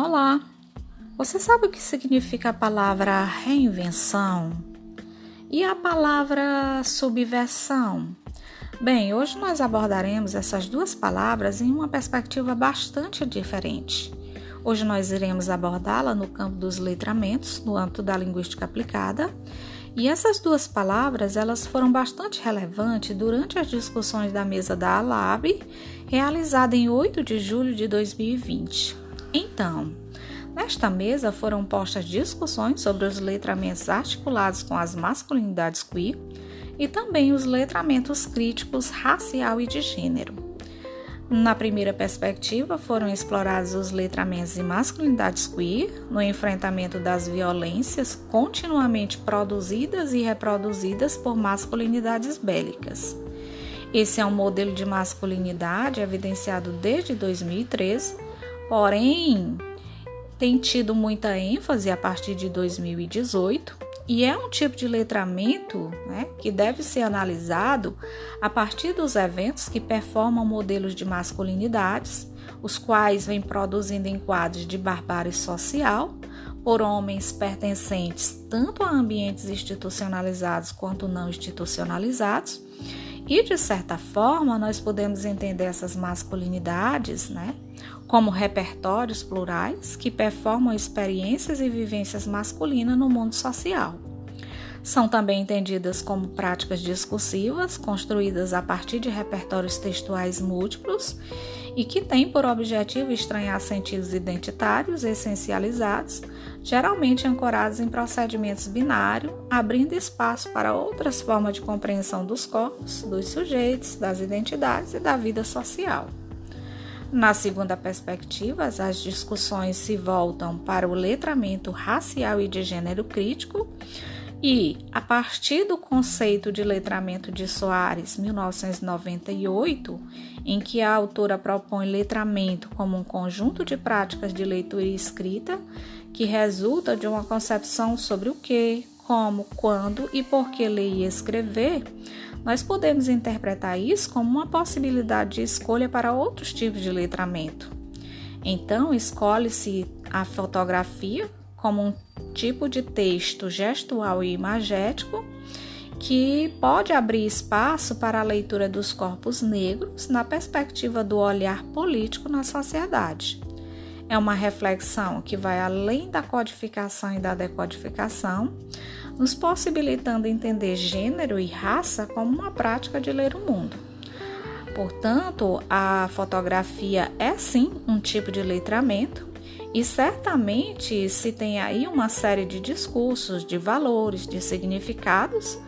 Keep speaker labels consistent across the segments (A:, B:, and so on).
A: Olá! Você sabe o que significa a palavra reinvenção? E a palavra subversão? Bem, hoje nós abordaremos essas duas palavras em uma perspectiva bastante diferente. Hoje nós iremos abordá-la no campo dos letramentos, no âmbito da linguística aplicada, e essas duas palavras, elas foram bastante relevantes durante as discussões da mesa da ALAB, realizada em 8 de julho de 2020. Então, nesta mesa foram postas discussões sobre os letramentos articulados com as masculinidades queer e também os letramentos críticos racial e de gênero. Na primeira perspectiva, foram explorados os letramentos de masculinidades queer no enfrentamento das violências continuamente produzidas e reproduzidas por masculinidades bélicas. Esse é um modelo de masculinidade evidenciado desde 2013 porém tem tido muita ênfase a partir de 2018 e é um tipo de letramento né, que deve ser analisado a partir dos eventos que performam modelos de masculinidades, os quais vêm produzindo enquadros de barbárie social por homens pertencentes tanto a ambientes institucionalizados quanto não institucionalizados. E de certa forma, nós podemos entender essas masculinidades, né, como repertórios plurais que performam experiências e vivências masculinas no mundo social. São também entendidas como práticas discursivas construídas a partir de repertórios textuais múltiplos e que têm por objetivo estranhar sentidos identitários essencializados, geralmente ancorados em procedimentos binários, abrindo espaço para outras formas de compreensão dos corpos, dos sujeitos, das identidades e da vida social. Na segunda perspectiva, as discussões se voltam para o letramento racial e de gênero crítico, e, a partir do conceito de letramento de Soares, 1998, em que a autora propõe letramento como um conjunto de práticas de leitura e escrita que resulta de uma concepção sobre o que, como, quando e por que ler e escrever, nós podemos interpretar isso como uma possibilidade de escolha para outros tipos de letramento. Então, escolhe-se a fotografia como um tipo de texto gestual e imagético que pode abrir espaço para a leitura dos corpos negros na perspectiva do olhar político na sociedade. É uma reflexão que vai além da codificação e da decodificação, nos possibilitando entender gênero e raça como uma prática de ler o mundo. Portanto, a fotografia é sim um tipo de letramento e certamente se tem aí uma série de discursos, de valores, de significados,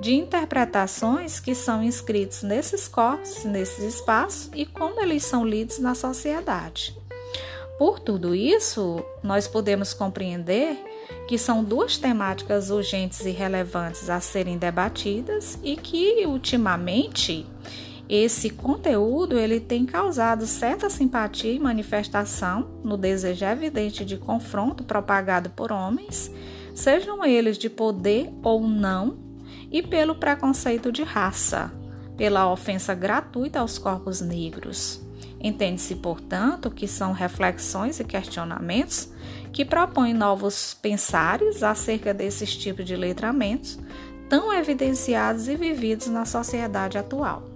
A: de interpretações que são inscritos nesses corpos, nesses espaços e como eles são lidos na sociedade. Por tudo isso, nós podemos compreender que são duas temáticas urgentes e relevantes a serem debatidas e que ultimamente esse conteúdo ele tem causado certa simpatia e manifestação no desejo evidente de confronto propagado por homens, sejam eles de poder ou não, e pelo preconceito de raça, pela ofensa gratuita aos corpos negros. Entende-se, portanto, que são reflexões e questionamentos que propõem novos pensares acerca desses tipos de letramentos tão evidenciados e vividos na sociedade atual.